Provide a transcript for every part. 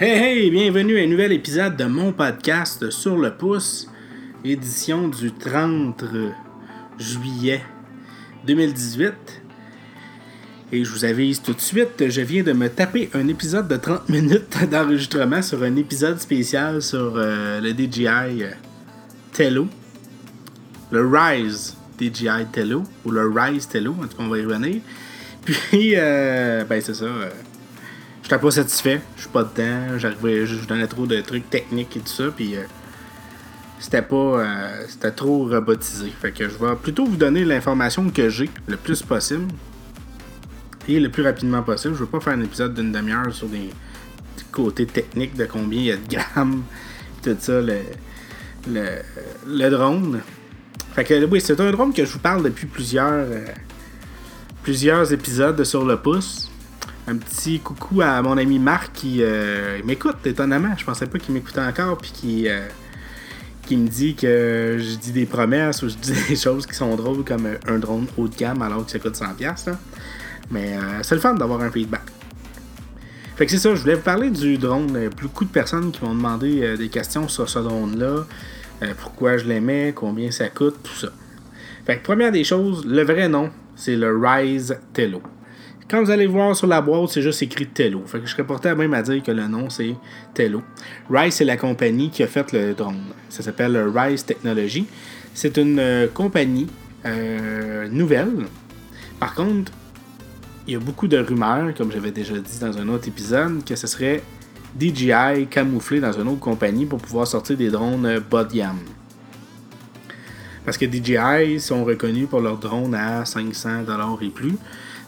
Hey hey, bienvenue à un nouvel épisode de mon podcast sur le pouce, édition du 30 juillet 2018. Et je vous avise tout de suite, je viens de me taper un épisode de 30 minutes d'enregistrement sur un épisode spécial sur euh, le DJI euh, Tello. Le Rise DJI Tello, ou le Rise Tello, en tout cas on va y revenir. Puis, euh, ben c'est ça. J'étais pas satisfait, je suis pas dedans, j'arrivais, je donnais trop de trucs techniques et tout ça, puis euh, c'était pas, euh, c'était trop robotisé. Fait que je vais plutôt vous donner l'information que j'ai le plus possible et le plus rapidement possible. Je veux pas faire un épisode d'une demi-heure sur des, côtés techniques de combien il y a de grammes, tout ça, le, le, le drone. Fait que oui, c'est un drone que je vous parle depuis plusieurs, euh, plusieurs épisodes sur le pouce un petit coucou à mon ami Marc qui euh, m'écoute étonnamment. Je pensais pas qu'il m'écoutait encore puis qui, euh, qui me dit que je dis des promesses ou je dis des choses qui sont drôles comme un drone haut de gamme alors que ça coûte 100$. Là. Mais euh, c'est le fun d'avoir un feedback. Fait que c'est ça, je voulais vous parler du drone. Beaucoup de personnes qui m'ont demandé des questions sur ce drone-là. pourquoi je l'aimais, combien ça coûte, tout ça. Fait que première des choses, le vrai nom, c'est le Rise Tello. Quand vous allez voir sur la boîte, c'est juste écrit Tello. Fait que je serais porté à même à dire que le nom, c'est Tello. Rise, c'est la compagnie qui a fait le drone. Ça s'appelle Rise Technology. C'est une euh, compagnie euh, nouvelle. Par contre, il y a beaucoup de rumeurs, comme j'avais déjà dit dans un autre épisode, que ce serait DJI camouflé dans une autre compagnie pour pouvoir sortir des drones bas de gamme. Parce que DJI sont reconnus pour leurs drones à 500$ et plus.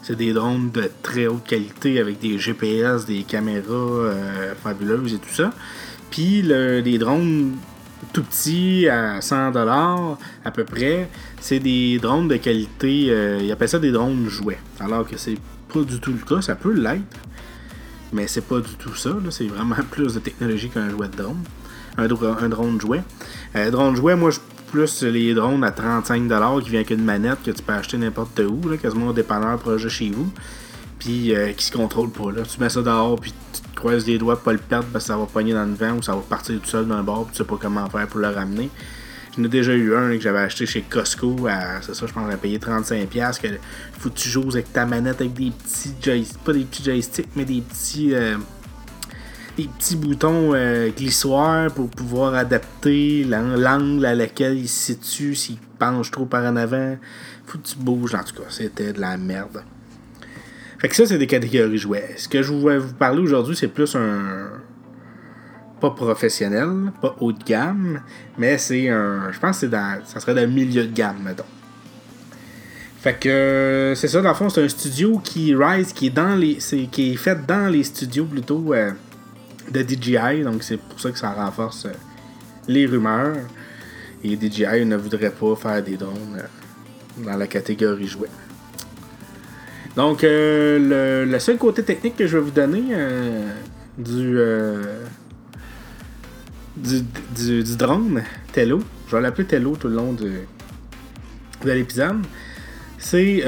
C'est des drones de très haute qualité avec des GPS, des caméras euh, fabuleuses et tout ça. Puis le, les drones tout petits à 100$ à peu près, c'est des drones de qualité, euh, ils appellent ça des drones jouets. Alors que c'est pas du tout le cas, ça peut l'être, mais c'est pas du tout ça. C'est vraiment plus de technologie qu'un jouet de drone. Un, un drone jouet. Euh, drone jouet, moi je plus les drones à 35$ qui vient avec une manette que tu peux acheter n'importe où, là, quasiment au dépanneur projet chez vous. Puis euh, qui se contrôle pas. Là. Tu mets ça dehors, puis tu te croises les doigts pour pas le perdre parce que ça va pogner dans le vent ou ça va partir tout seul d'un bord, puis tu sais pas comment faire pour le ramener. J'en ai déjà eu un que j'avais acheté chez Costco à, c'est ça, je pense, payé 35$. Que faut que tu joues avec ta manette avec des petits joysticks, pas des petits joysticks, mais des petits. Euh, des petits boutons euh, glissoires pour pouvoir adapter l'angle à laquelle il se situe s'il penche trop par en avant. Faut que tu bouges, en tout cas, c'était de la merde. Fait que ça, c'est des catégories jouets. Ce que je vais vous parler aujourd'hui, c'est plus un. Pas professionnel, pas haut de gamme, mais c'est un. Je pense que c'est dans. Ça serait dans le milieu de gamme, mettons. Fait que c'est ça, dans le fond, c'est un studio qui rise, qui est dans les. qui est fait dans les studios plutôt. Euh, de DJI, donc c'est pour ça que ça renforce euh, les rumeurs. Et DJI ne voudrait pas faire des drones euh, dans la catégorie jouet. Donc, euh, le, seul côté technique que je vais vous donner du, du, drone Tello, je vais l'appeler Tello tout le long de, de l'épisode, c'est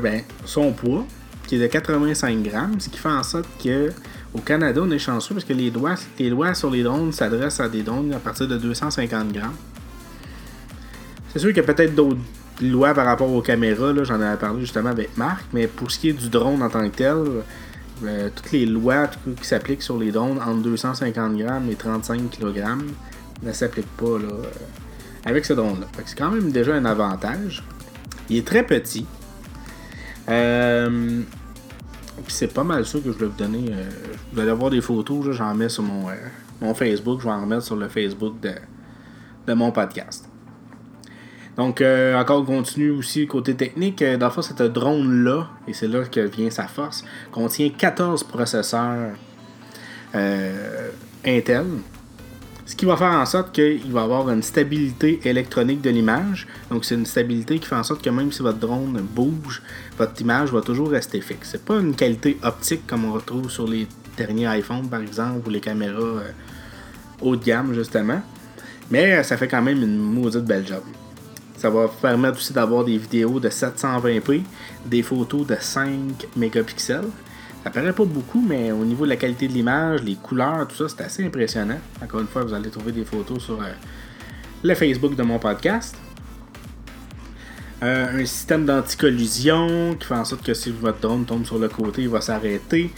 ben, son poids qui est de 85 grammes, ce qui fait en sorte que au Canada, on est chanceux parce que les lois, sur les drones s'adressent à des drones à partir de 250 grammes. C'est sûr qu'il y a peut-être d'autres lois par rapport aux caméras, j'en avais parlé justement avec Marc, mais pour ce qui est du drone en tant que tel, euh, toutes les lois qui s'appliquent sur les drones entre 250 grammes et 35 kg ne s'appliquent pas là, euh, avec ce drone-là. C'est quand même déjà un avantage. Il est très petit. Euh, c'est pas mal ça que je vais vous donner. Euh, vous allez avoir des photos, j'en mets sur mon, euh, mon Facebook, je vais en remettre sur le Facebook de, de mon podcast. Donc, euh, encore continue aussi côté technique. Dans le fond, cette drone-là, et c'est là que vient sa force, contient 14 processeurs Intel. Ce qui va faire en sorte qu'il va avoir une stabilité électronique de l'image. Donc, c'est une stabilité qui fait en sorte que même si votre drone bouge, votre image va toujours rester fixe. C'est pas une qualité optique comme on retrouve sur les derniers iPhones, par exemple, ou les caméras euh, haut de gamme, justement. Mais euh, ça fait quand même une maudite belle job. Ça va permettre aussi d'avoir des vidéos de 720p, des photos de 5 mégapixels, Ça paraît pas beaucoup, mais au niveau de la qualité de l'image, les couleurs, tout ça, c'est assez impressionnant. Encore une fois, vous allez trouver des photos sur euh, le Facebook de mon podcast. Euh, un système d'anticollision qui fait en sorte que si votre drone tombe sur le côté, il va s'arrêter.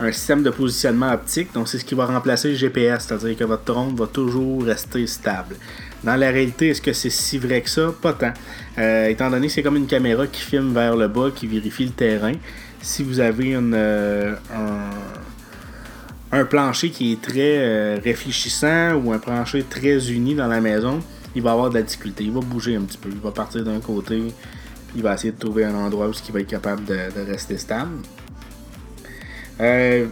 Un système de positionnement optique, donc c'est ce qui va remplacer le GPS, c'est-à-dire que votre drone va toujours rester stable. Dans la réalité, est-ce que c'est si vrai que ça? Pas tant. Euh, étant donné que c'est comme une caméra qui filme vers le bas, qui vérifie le terrain, si vous avez euh, un, plancher qui est très euh, réfléchissant ou un plancher très uni dans la maison, il va avoir de la difficulté. Il va bouger un petit peu. Il va partir d'un côté. Il va essayer de trouver un endroit où il va être capable de, rester stable. Euh,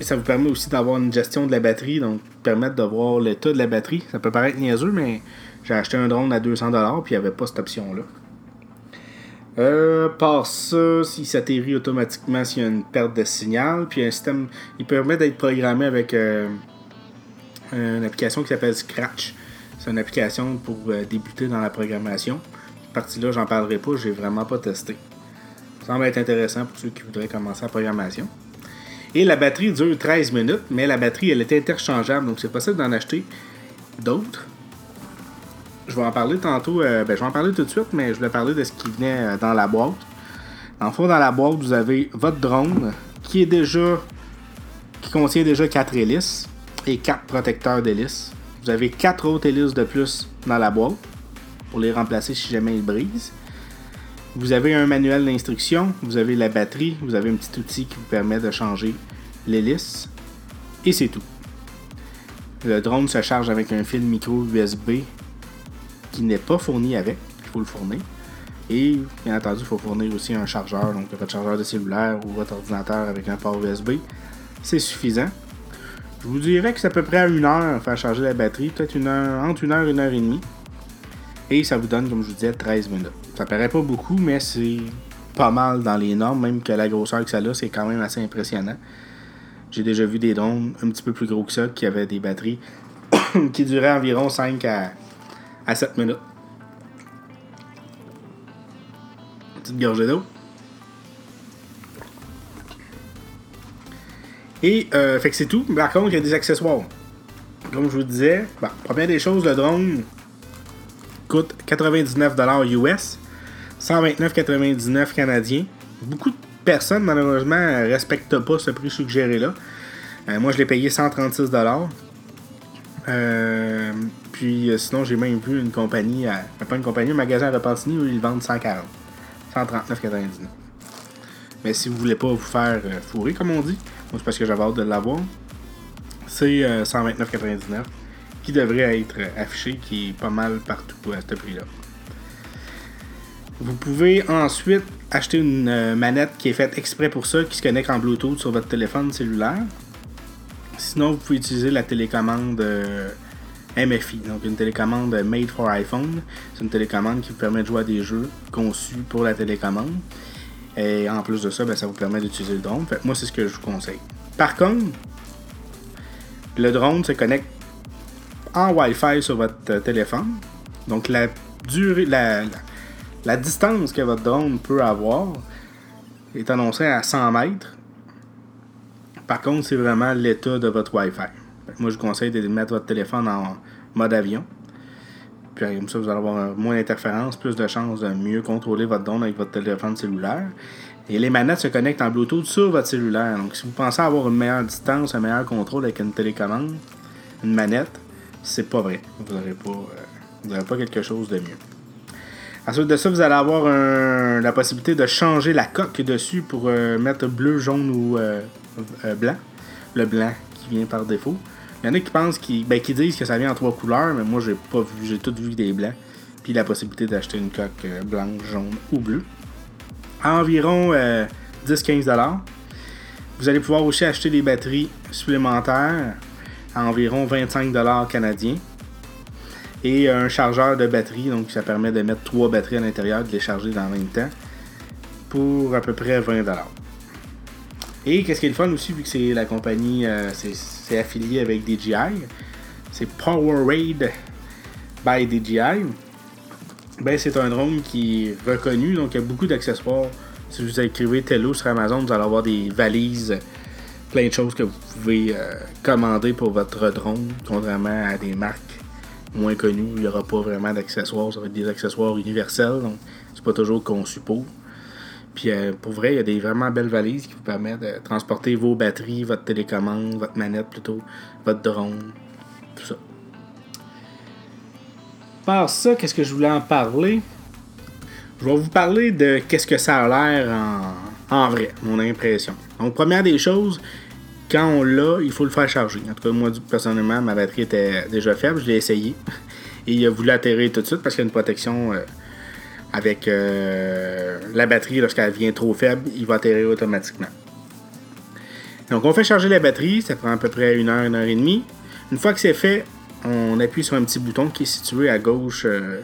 ça vous permet aussi d'avoir une gestion de la batterie, donc permettre de voir l'état de la batterie. Ça peut paraître niaiseux, mais j'ai acheté un drone à 200$ puis il n'y avait pas cette option-là. Euh, par ça, il s'atterrit automatiquement s'il y a une perte de signal. Puis un système, il permet d'être programmé avec euh, une application qui s'appelle Scratch. C'est une application pour euh, débuter dans la programmation. Cette partie-là, j'en parlerai pas, j'ai vraiment pas testé. Ça semble être intéressant pour ceux qui voudraient commencer la programmation. Et la batterie dure 13 minutes, mais la batterie, elle est interchangeable, donc c'est possible d'en acheter d'autres je vais en parler tantôt. Euh, ben, je vais en parler tout de suite, mais je vais parler de ce qui venait euh, dans la boîte. En fond, dans la boîte, vous avez votre drone qui est déjà. qui contient déjà 4 hélices et 4 protecteurs d'hélices. Vous avez 4 autres hélices de plus dans la boîte pour les remplacer si jamais ils brisent. Vous avez un manuel d'instruction, vous avez la batterie, vous avez un petit outil qui vous permet de changer l'hélice. Et c'est tout. Le drone se charge avec un fil micro USB n'est pas fourni avec. Il faut le fournir. Et bien entendu, il faut fournir aussi un chargeur, donc votre chargeur de cellulaire ou votre ordinateur avec un port USB. C'est suffisant. Je vous dirais que c'est à peu près à une heure faire charger la batterie, peut-être une heure, entre une heure et une heure et demie. Et ça vous donne, comme je vous disais, 13 minutes. Ça paraît pas beaucoup, mais c'est pas mal dans les normes, même que la grosseur que ça a, c'est quand même assez impressionnant. J'ai déjà vu des drones un petit peu plus gros que ça qui avaient des batteries qui duraient environ 5 à à 7 minutes. Petite gorgée d'eau. Et euh, fait que c'est tout. Par contre, il y a des accessoires. Comme je vous disais, bon, première des choses, le drone coûte 99$ US, 129,99$ canadiens. Beaucoup de personnes, malheureusement, respectent pas ce prix suggéré-là. Euh, moi, je l'ai payé 136$. Euh, puis euh, sinon, j'ai même vu une compagnie, pas une compagnie, un magasin à Repentigny où ils vendent 140. 139,99. Mais si vous voulez pas vous faire euh, fourrer, comme on dit, c'est parce que j'avais hâte de l'avoir, c'est 129,99 qui devrait être affiché, qui est pas mal partout à ce prix-là. Vous pouvez ensuite acheter une manette qui est faite exprès pour ça, qui se connecte en Bluetooth sur votre téléphone cellulaire. Sinon, vous pouvez utiliser la télécommande euh, MFI, donc une télécommande made for iPhone. C'est une télécommande qui vous permet de jouer à des jeux conçus pour la télécommande. Et en plus de ça, ben, ça vous permet d'utiliser le drone. moi, c'est ce que je vous conseille. Par contre, le drone se connecte en Wi-Fi sur votre téléphone. Donc la durée, la, la distance que votre drone peut avoir est annoncée à 100 mètres. Par contre, c'est vraiment l'état de votre Wi-Fi. Moi, je vous conseille de mettre votre téléphone en mode avion. Puis comme ça, vous allez avoir moins d'interférences, plus de chances de mieux contrôler votre drone avec votre téléphone cellulaire. Et les manettes se connectent en Bluetooth sur votre cellulaire. Donc, si vous pensez avoir une meilleure distance, un meilleur contrôle avec une télécommande, une manette, c'est pas vrai. Vous n'aurez pas, euh, pas quelque chose de mieux. Ensuite de ça, vous allez avoir la possibilité de changer la coque dessus pour euh, mettre bleu, jaune ou euh, blanc. Le blanc qui vient par défaut. Il y en a qui pensent qui, ben, qui disent que ça vient en trois couleurs, mais moi j'ai pas vu, j'ai tout vu des blancs. Puis la possibilité d'acheter une coque euh, blanche, jaune ou bleue. À environ 10-15$. Euh, Vous allez pouvoir aussi acheter des batteries supplémentaires à environ 25$ canadiens. Et un chargeur de batterie, donc ça permet de mettre trois batteries à l'intérieur, de les charger dans le même temps, pour à peu près 20$. Et qu'est-ce qui est le fun aussi, vu que c'est la compagnie, euh, affilié avec DJI, c'est Powerade by DJI. Ben, c'est un drone qui est reconnu, donc il y a beaucoup d'accessoires Si vous écrivez Tello sur Amazon, vous allez avoir des valises, plein de choses que vous pouvez euh, commander pour votre drone, contrairement à des marques moins connues. Il n'y aura pas vraiment d'accessoires, ça va être des accessoires universels, donc c'est pas toujours conçu pour. Puis euh, pour vrai, il y a des vraiment belles valises qui vous permettent de transporter vos batteries, votre télécommande, votre manette plutôt, votre drone, tout ça. Par ça, qu'est-ce que je voulais en parler? Je vais vous parler de qu'est-ce que ça a l'air en, en vrai, mon impression. Donc, première des choses, quand on l'a, il faut le faire charger. En tout cas, moi, personnellement, ma batterie était déjà faible. Je l'ai essayé. Et il a voulu atterrir tout de suite parce qu'il y a une protection euh, avec euh, la batterie. Lorsqu'elle devient trop faible, il va atterrir automatiquement. Donc, on fait charger la batterie. Ça prend à peu près une heure, une heure et demie. Une fois que c'est fait, on appuie sur un petit bouton qui est situé à gauche. Euh,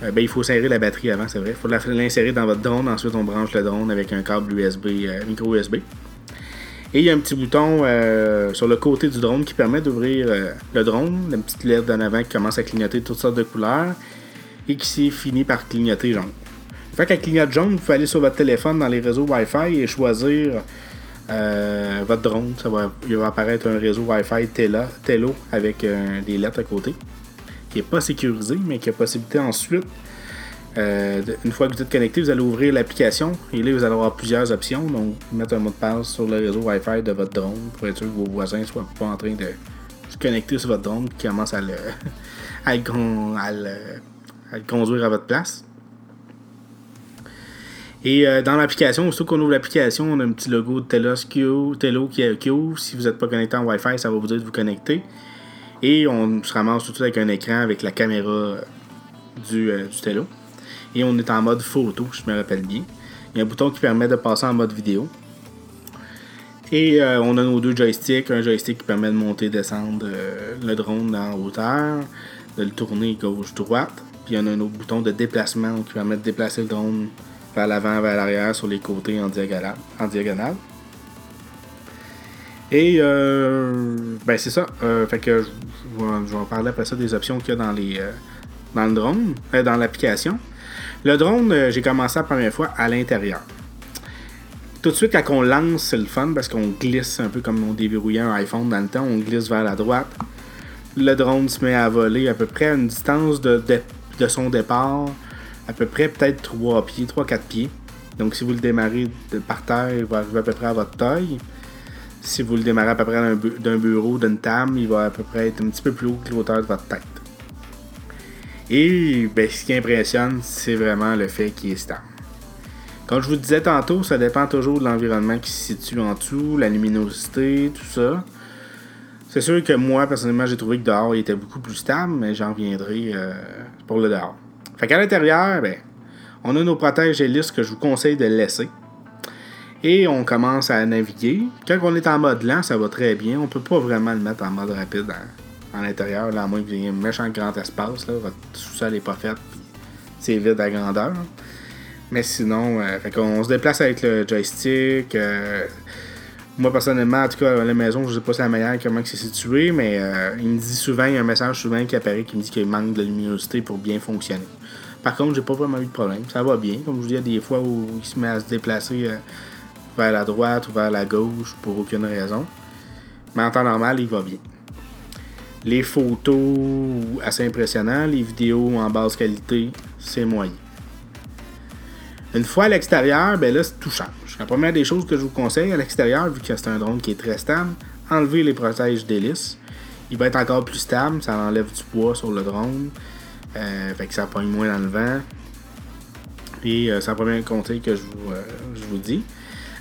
ben, il faut serrer la batterie avant, c'est vrai. Il faut l'insérer dans votre drone. Ensuite, on branche le drone avec un câble USB, micro USB. Et il y a un petit bouton euh, sur le côté du drone qui permet d'ouvrir euh, le drone, la petite LED d'en avant qui commence à clignoter toutes sortes de couleurs et qui finit par clignoter jaune. Fait qu'elle clignote jaune, vous pouvez aller sur votre téléphone dans les réseaux Wi-Fi et choisir euh, votre drone. Il va apparaître un réseau Wi-Fi Tello avec des lettres à côté qui n'est pas sécurisé, mais qui a possibilité ensuite euh, une fois que vous êtes connecté, vous allez ouvrir l'application et là, vous allez avoir plusieurs options. Donc, mettre un mot de passe sur le réseau Wi-Fi de votre drone pour être sûr que vos voisins ne soient pas en train de se connecter sur votre drone qui commence à le, à le, conduire à votre place. Et euh, dans l'application, surtout qu'on ouvre l'application, on a un petit logo de Telos Q, Telo qui, ouvre. Si vous n'êtes pas connecté en Wi-Fi, ça va vous dire de vous connecter. Et on se ramasse tout de suite avec un écran avec la caméra du, euh, du Telo et on est en mode photo, je me rappelle bien. Il y a un bouton qui permet de passer en mode vidéo. Et euh, on a nos deux joysticks. Un joystick qui permet de monter et descendre euh, le drone en hauteur, de le tourner gauche-droite. Puis il y en a un autre bouton de déplacement qui permet de déplacer le drone vers l'avant, vers l'arrière, sur les côtés en diagonale. Et euh, ben c'est ça. fait que je, vais en parler après ça des options qu'il y a dans les dans le drone, dans l'application. Le drone, euh, j'ai commencé la première fois à l'intérieur. Tout de suite, quand on lance, c'est le fun parce qu'on glisse un peu comme on déverrouillait un iPhone dans le temps. On glisse vers la droite. Le drone se met à voler à peu près à une distance de, son départ, à peu près peut-être 3 pieds, 3-4 pieds. Donc, si vous le démarrez par terre, il va arriver à peu près à votre taille. Si vous le démarrez à peu près d'un bureau, d'une table, il va à peu près être un petit peu plus haut que l'auteur de votre tête. Et ben, ce qui impressionne, c'est vraiment le fait qu'il est stable. Comme je vous disais tantôt, ça dépend toujours de l'environnement qui se situe en dessous, la luminosité, tout ça. C'est sûr que moi, personnellement, j'ai trouvé que dehors, il était beaucoup plus stable, mais j'en reviendrai euh, pour le dehors. Fait qu'à l'intérieur, ben, on a nos protèges hélices que je vous conseille de laisser. Et on commence à naviguer. Quand on est en mode lent, ça va très bien. On peut pas vraiment le mettre en mode rapide. Hein à l'intérieur, là, à moins que vous ayez un méchant grand espace, là, votre sous-sol n'est pas fait, c'est vide à grandeur. Mais sinon, euh, on se déplace avec le joystick. Euh, moi, personnellement, en tout cas, la maison, je sais pas si c'est la meilleure, comment c'est situé, mais euh, il me dit souvent, il y a un message souvent qui apparaît qui me dit qu'il manque de luminosité pour bien fonctionner. Par contre, j'ai pas vraiment eu de problème. Ça va bien. Comme je vous dis, il y a des fois où il se met à se déplacer vers la droite ou vers la gauche pour aucune raison. Mais en temps normal, il va bien. Les photos, assez impressionnant. Les vidéos en basse qualité, c'est moyen. Une fois à l'extérieur, ben là, tout change. La première des choses que je vous conseille à l'extérieur, vu que c'est un drone qui est très stable, enlever les protèges d'hélice. Il va être encore plus stable, ça enlève du poids sur le drone. Euh, fait que ça pogne moins dans le vent. Et euh, c'est le premier conseil que je vous, euh, je vous dis.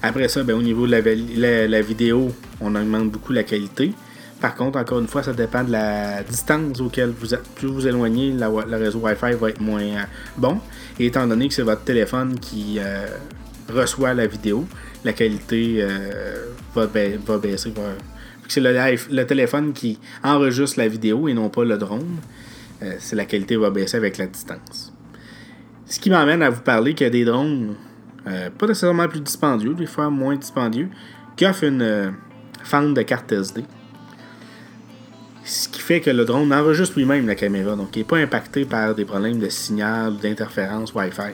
Après ça, ben, au niveau de la, la vidéo, on augmente beaucoup la qualité. Par contre, encore une fois, ça dépend de la distance auquel vous êtes. Plus vous éloignez, le réseau Wi-Fi va être moins bon. Et étant donné que c'est votre téléphone qui euh, reçoit la vidéo, la qualité euh, va, baisser. C'est le, téléphone qui enregistre la vidéo et non pas le drone. c'est la qualité va baisser avec la distance. Ce qui m'amène à vous parler qu'il y a des drones, pas nécessairement plus dispendieux, des fois moins dispendieux, qui offrent une fente de carte SD. Ce qui fait que le drone enregistre lui-même la caméra, donc il n'est pas impacté par des problèmes de signal ou d'interférence Wi-Fi.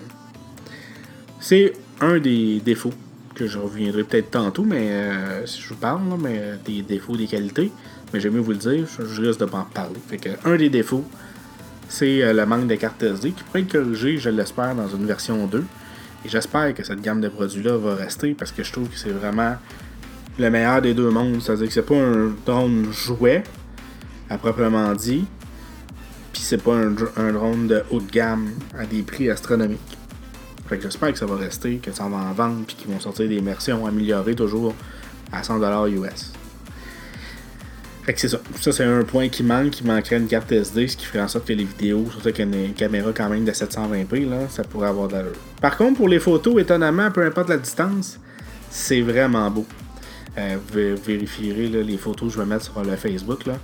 C'est un des défauts, que je reviendrai peut-être tantôt, mais euh, si je vous parle, mais euh, des défauts, des qualités, mais j'aime mieux vous le dire, je, risque de pas en parler. Fait que, un des défauts, c'est euh, le manque de cartes SD qui pourrait être corrigé, je l'espère, dans une version 2. Et j'espère que cette gamme de produits-là va rester parce que je trouve que c'est vraiment le meilleur des deux mondes. C'est-à-dire que c'est pas un drone jouet, à proprement dit, puis c'est pas un, drone de haut de gamme à des prix astronomiques. Fait que j'espère que ça va rester, que ça va en vendre, puis qu'ils vont sortir des versions améliorées toujours à 100$ US. Fait que c'est ça. Ça, c'est un point qui manque. qui manquerait une carte SD, ce qui ferait en sorte que les vidéos, surtout avec une caméra quand même de 720p, là, ça pourrait avoir d'allure. Par contre, pour les photos, étonnamment, peu importe la distance, c'est vraiment beau. Euh, vous vérifierez les photos que je vais mettre sur le Facebook. Là.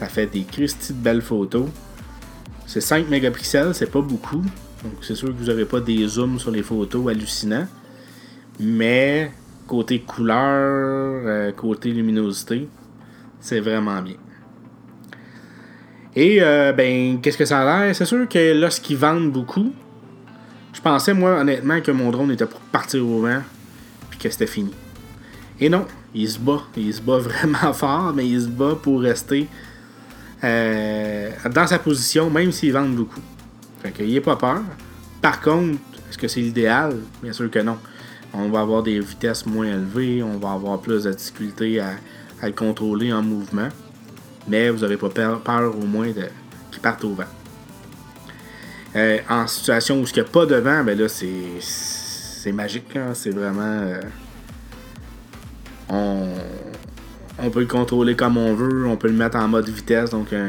Ça fait des Christy de belles photos. C'est 5 mégapixels, c'est pas beaucoup. Donc c'est sûr que vous n'aurez pas des zooms sur les photos hallucinants. Mais côté couleur, euh, côté luminosité, c'est vraiment bien. Et euh, ben, qu'est-ce que ça a l'air? C'est sûr que lorsqu'ils vendent beaucoup, je pensais moi honnêtement que mon drone était pour partir au vent puis que c'était fini. Et non, il se bat. Il se bat vraiment fort, mais il se bat pour rester euh, dans sa position, même s'ils vendent beaucoup. Fait qu'il ait pas peur. Par contre, est-ce que c'est l'idéal? Bien sûr que non. On va avoir des vitesses moins élevées, on va avoir plus de difficultés à, le contrôler en mouvement. Mais vous n'aurez pas peur, au moins qu'il parte au vent. Euh, en situation où il n'y a pas de vent, ben là, c'est magique. C'est vraiment. Euh, on, on peut le contrôler comme on veut, on peut le mettre en mode vitesse, donc un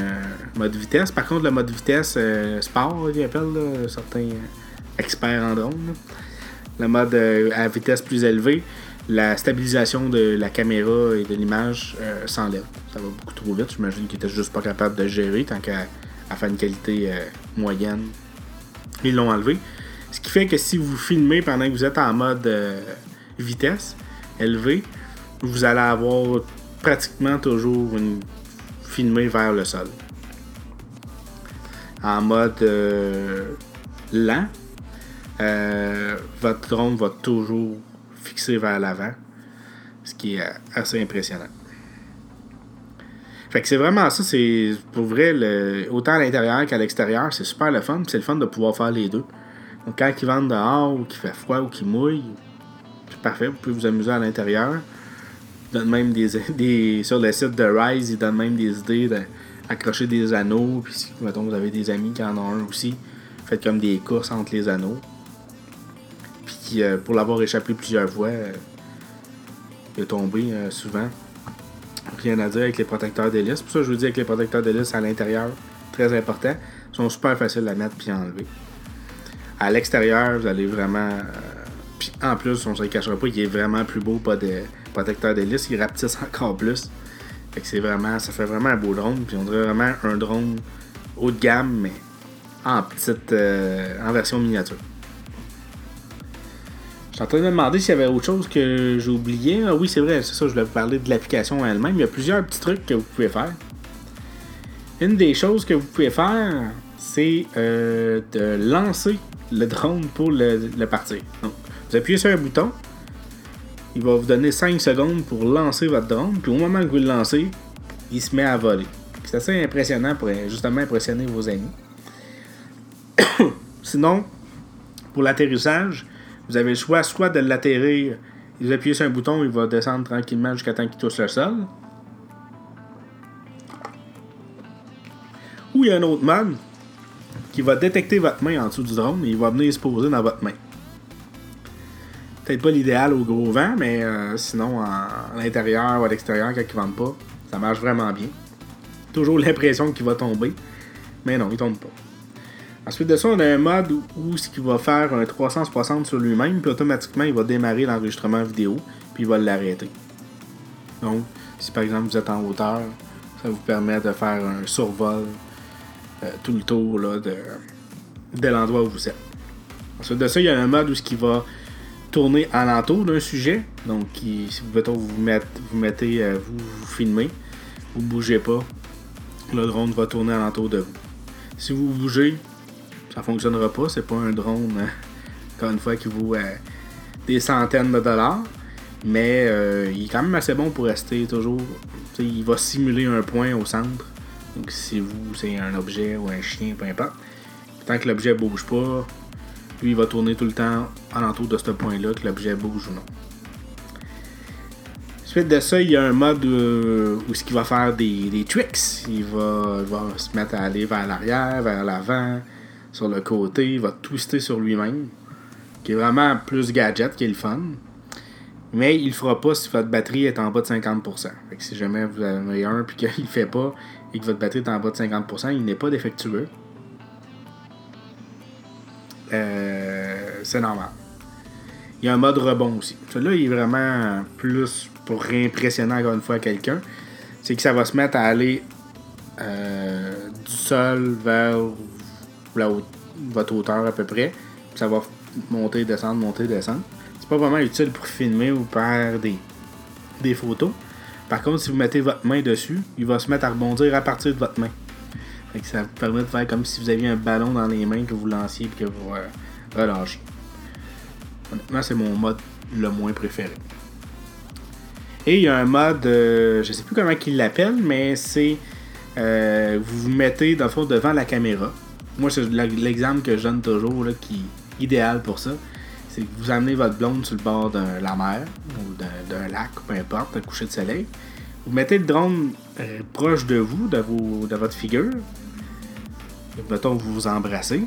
mode vitesse. Par contre, le mode vitesse euh, sport, il appelle certains experts en drone. Le mode euh, à vitesse plus élevée, la stabilisation de la caméra et de l'image euh, s'enlève. Ça va beaucoup trop vite. J'imagine qu'ils étaient juste pas capables de gérer tant qu'à faire une qualité moyenne. Ils l'ont enlevé. Ce qui fait que si vous filmez pendant que vous êtes en mode vitesse élevée, vous allez avoir pratiquement toujours une filmée vers le sol. En mode euh, lent, euh, votre drone va toujours fixer vers l'avant, ce qui est assez impressionnant. Fait que c'est vraiment ça, c'est pour vrai, autant à l'intérieur qu'à l'extérieur, c'est super le fun, c'est le fun de pouvoir faire les deux. Donc quand ils vendent dehors ou qu'il fait froid ou qu'il mouille, c'est parfait, vous pouvez vous amuser à l'intérieur donne même des, Sur le site de Rise, ils donnent même des idées d'accrocher des anneaux. Puis si, mettons, vous avez des amis qui en ont un aussi, faites comme des courses entre les anneaux. Puis euh, pour l'avoir échappé plusieurs fois, euh, il est tombé euh, souvent. Rien à dire avec les protecteurs d'hélice. Pour ça, je vous dis avec les protecteurs d'hélice à l'intérieur, très important. Ils sont super faciles à mettre puis à enlever. À l'extérieur, vous allez vraiment. puis en plus, on ne se cachera pas, il est vraiment plus beau, pas de protecteur d'hélice, ils rapetissent encore plus. Fait que c'est vraiment, ça fait vraiment un beau drone. Puis on dirait vraiment un drone haut de gamme, mais en petite, euh, en version miniature. Je suis en train de me demander s'il y avait autre chose que j'ai oublié. Ah oui, c'est vrai, c'est ça, je voulais vous parler de l'application elle-même. Il y a plusieurs petits trucs que vous pouvez faire. Une des choses que vous pouvez faire, c'est euh, de lancer le drone pour le, le partir. Donc, vous appuyez sur un bouton, il va vous donner 5 secondes pour lancer votre drone, puis au moment que vous le lancez, il se met à voler. C'est assez impressionnant pour justement impressionner vos amis. Sinon, pour l'atterrissage, vous avez le choix soit de l'atterrir, vous appuyez sur un bouton, il va descendre tranquillement jusqu'à temps qu'il touche le sol. Ou il y a un autre mode qui va détecter votre main en dessous du drone et il va venir se poser dans votre main peut-être pas l'idéal au gros vent, mais euh, sinon, à l'intérieur ou à l'extérieur, quand ils vendent pas, ça marche vraiment bien. Toujours l'impression qu'il va tomber, mais non, il tombe pas. Ensuite de ça, on a un mode où, ce qui va faire un 360 sur lui-même, puis automatiquement, il va démarrer l'enregistrement vidéo, puis il va l'arrêter. Donc, si par exemple vous êtes en hauteur, ça vous permet de faire un survol euh, tout le tour là, de, de l'endroit où vous êtes. Ensuite de ça, il y a un mode où ce qui va tourner alentour d'un sujet. Donc, si vous, vous, mettez, vous, mettez euh, vous, vous filmez, vous bougez pas, le drone va tourner alentour de vous. Si vous bougez, ça ne fonctionnera pas. C'est pas un drone, euh, encore une fois, qui vous, euh, des centaines de dollars. Mais euh, il est quand même assez bon pour rester toujours. il va simuler un point au centre. Donc si vous, c'est un objet ou un chien, peu importe. Tant que l'objet bouge pas, lui il va tourner tout le temps alentour de ce point-là, que l'objet bouge ou non. Suite de ça, il y a un mode euh, où ce qu'il va faire des, des tricks. Il va, va se mettre à aller vers l'arrière, vers l'avant, sur le côté, il va twister sur lui-même. Qui est vraiment plus gadget, qui est le fun. Mais il le fera pas si votre batterie est en bas de 50%. Fait que si jamais vous en avez un et qu'il ne fait pas et que votre batterie est en bas de 50%, il n'est pas défectueux. Euh, c'est normal. Il y a un mode rebond aussi. Celui-là, il est vraiment plus pour réimpressionner encore une fois quelqu'un. C'est que ça va se mettre à aller euh, du sol vers votre hauteur à peu près. ça va monter, descendre, monter, descendre. C'est pas vraiment utile pour filmer ou faire des, des photos. Par contre, si vous mettez votre main dessus, il va se mettre à rebondir à partir de votre main. ça vous permet de faire comme si vous aviez un ballon dans les mains que vous lanciez et que vous euh, relâchez. Honnêtement, c'est mon mode le moins préféré. Et il y a un mode, euh, je sais plus comment il l'appelle, mais c'est euh, vous vous mettez dans le fond devant la caméra. Moi, c'est l'exemple que je donne toujours, qui est idéal pour ça. C'est que vous amenez votre blonde sur le bord de la mer ou d'un lac, peu importe, un coucher de soleil. Vous mettez le drone euh, proche de vous, de, vos, de votre figure. Mettons, vous vous embrassez.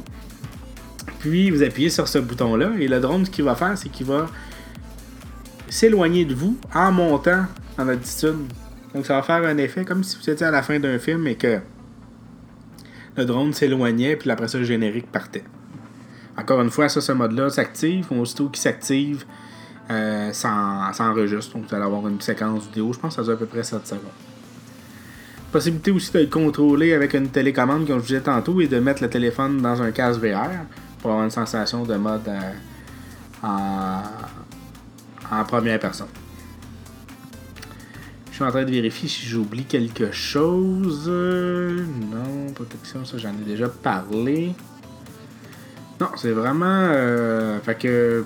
Puis, vous appuyez sur ce bouton-là. Et le drone, ce qu'il va faire, c'est qu'il va s'éloigner de vous en montant en altitude. Donc, ça va faire un effet comme si vous étiez à la fin d'un film et que le drone s'éloignait, puis après ça, le générique partait. Encore une fois, ça, ce mode-là s'active. Aussitôt qu'il s'active, euh, ça, enregistre. Donc, vous allez avoir une séquence vidéo. Je pense que ça dure à peu près 7 secondes. Possibilité aussi de le contrôler avec une télécommande, comme je disais tantôt, et de mettre le téléphone dans un casque VR pour avoir une sensation de mode euh, en, première personne. Je suis en train de vérifier si j'oublie quelque chose. Non, protection, ça j'en ai déjà parlé. Non, c'est vraiment. Euh, fait que.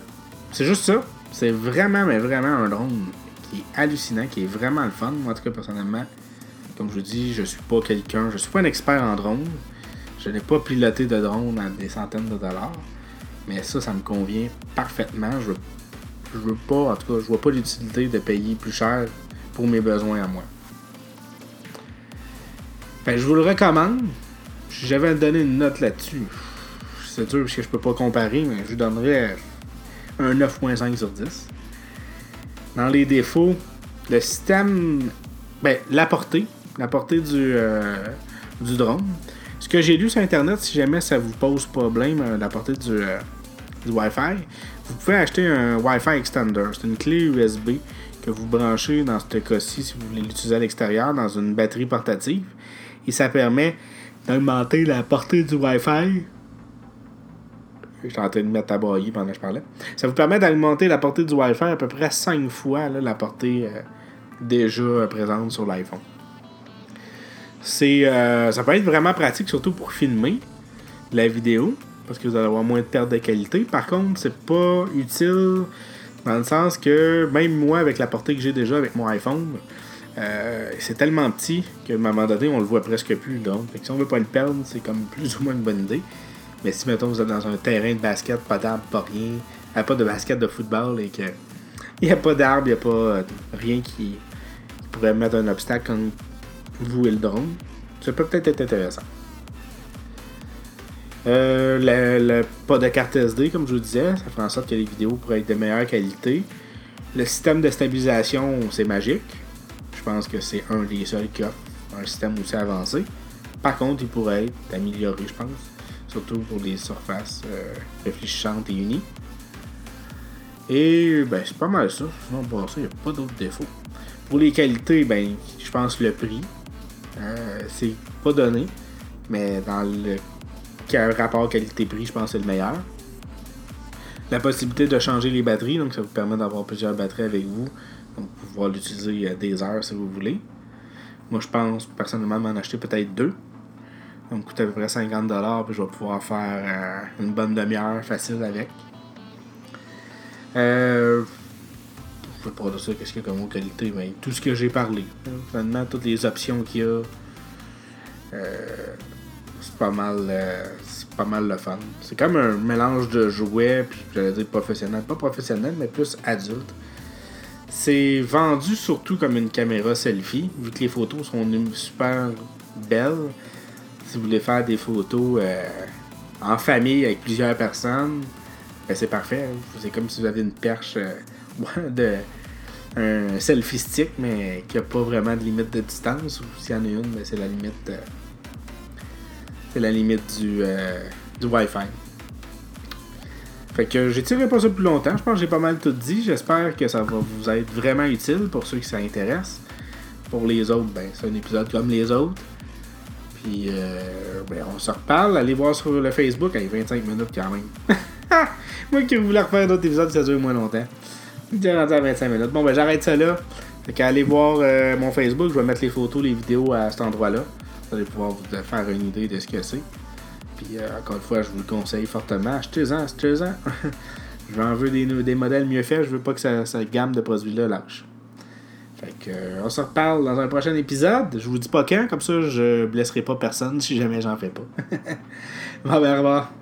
C'est juste ça. C'est vraiment, mais vraiment un drone qui est hallucinant, qui est vraiment le fun. Moi, en tout cas, personnellement, comme je vous dis, je suis pas quelqu'un. Je suis pas un expert en drone. Je n'ai pas piloté de drone à des centaines de dollars. Mais ça, ça me convient parfaitement. Je je veux pas, en tout cas, je vois pas l'utilité de payer plus cher pour mes besoins à moi. je vous le recommande. J'avais donné une note là-dessus. C'est dur parce que je peux pas comparer, mais je donnerais un 9.5 sur 10. Dans les défauts, le système. Ben, la portée. La portée du, euh, du drone. Ce que j'ai lu sur internet, si jamais ça vous pose problème, euh, la portée du, euh, du Wi-Fi, vous pouvez acheter un Wi-Fi extender. C'est une clé USB que vous branchez dans ce cas-ci, si vous voulez l'utiliser à l'extérieur, dans une batterie portative. Et ça permet d'augmenter la portée du Wi-Fi. J'étais en train de mettre à broyer pendant que je parlais. Ça vous permet d'augmenter la portée du Wi-Fi à peu près 5 fois la portée euh, déjà présente sur l'iPhone. C'est, euh, ça peut être vraiment pratique, surtout pour filmer la vidéo, parce que vous allez avoir moins de perte de qualité. Par contre, c'est pas utile dans le sens que même moi, avec la portée que j'ai déjà avec mon iPhone, euh, c'est tellement petit qu'à un moment donné, on le voit presque plus. Donc, si on veut pas le perdre, c'est comme plus ou moins une bonne idée. Mais si, mettons, vous êtes dans un terrain de basket, pas d'arbre, pas rien, a pas de basket de football et que il n'y a pas d'arbre, il n'y a pas euh, rien qui, pourrait mettre un obstacle comme vous et le drone, ça peut peut-être être intéressant. Euh, le, pas de carte SD, comme je vous disais, ça fait en sorte que les vidéos pourraient être de meilleure qualité. Le système de stabilisation, c'est magique. Je pense que c'est un des seuls qui offre un système aussi avancé. Par contre, il pourrait être amélioré, je pense. Surtout pour des surfaces euh, réfléchissantes et unies. Et ben, c'est pas mal ça. Sinon, pour ça, il n'y a pas d'autres défauts. Pour les qualités, ben, je pense le prix. Euh, c'est pas donné. Mais dans le rapport qualité-prix, je pense que c'est le meilleur. La possibilité de changer les batteries, donc ça vous permet d'avoir plusieurs batteries avec vous. Donc pouvoir l'utiliser des heures si vous voulez. Moi je pense personnellement m'en acheter peut-être deux. Donc coûte à peu près 50$, puis je vais pouvoir faire euh, une bonne demi-heure facile avec. Euh, je vais pas dire ça, qu'est-ce qu'il y a comme qualité, mais tout ce que j'ai parlé. Finalement, toutes les options qu'il y a. Euh, c'est pas mal euh, c'est pas mal le fun. C'est comme un mélange de jouets, puis j'allais dire professionnel. Pas professionnel, mais plus adulte. C'est vendu surtout comme une caméra selfie, vu que les photos sont super belles. Si vous voulez faire des photos euh, en famille avec plusieurs personnes, ben c'est parfait. C'est comme si vous avez une perche de un selfie stick, mais qui n'a pas vraiment de limite de distance. Ou s'il y en a une, ben, c'est la limite. c'est la limite du, euh, du Wi-Fi. Fait que j'étirerai pas ça plus longtemps. Je pense que j'ai pas mal tout dit. J'espère que ça va vous être vraiment utile pour ceux qui s'intéressent. Pour les autres, ben c'est un épisode comme les autres. Puis euh, ben, on se reparle. Allez voir sur le Facebook. Allez, 25 minutes quand même. Moi qui voulais refaire d'autres épisodes, ça dure moins longtemps. Déjà rendu à 25 minutes. Bon, ben j'arrête ça là. Fait qu'allez voir euh, mon Facebook, je vais mettre les photos, les vidéos à cet endroit-là. Vous allez pouvoir vous faire une idée de ce que c'est. Puis euh, encore une fois, je vous le conseille fortement. Achetez-en, achetez-en. je en veux des, modèles mieux faits. Je veux pas que cette gamme de produits-là lâche. Fait que, euh, on se reparle dans un prochain épisode. Je vous dis pas quand, comme ça je blesserai pas personne si jamais j'en fais pas. bon, ben, au revoir.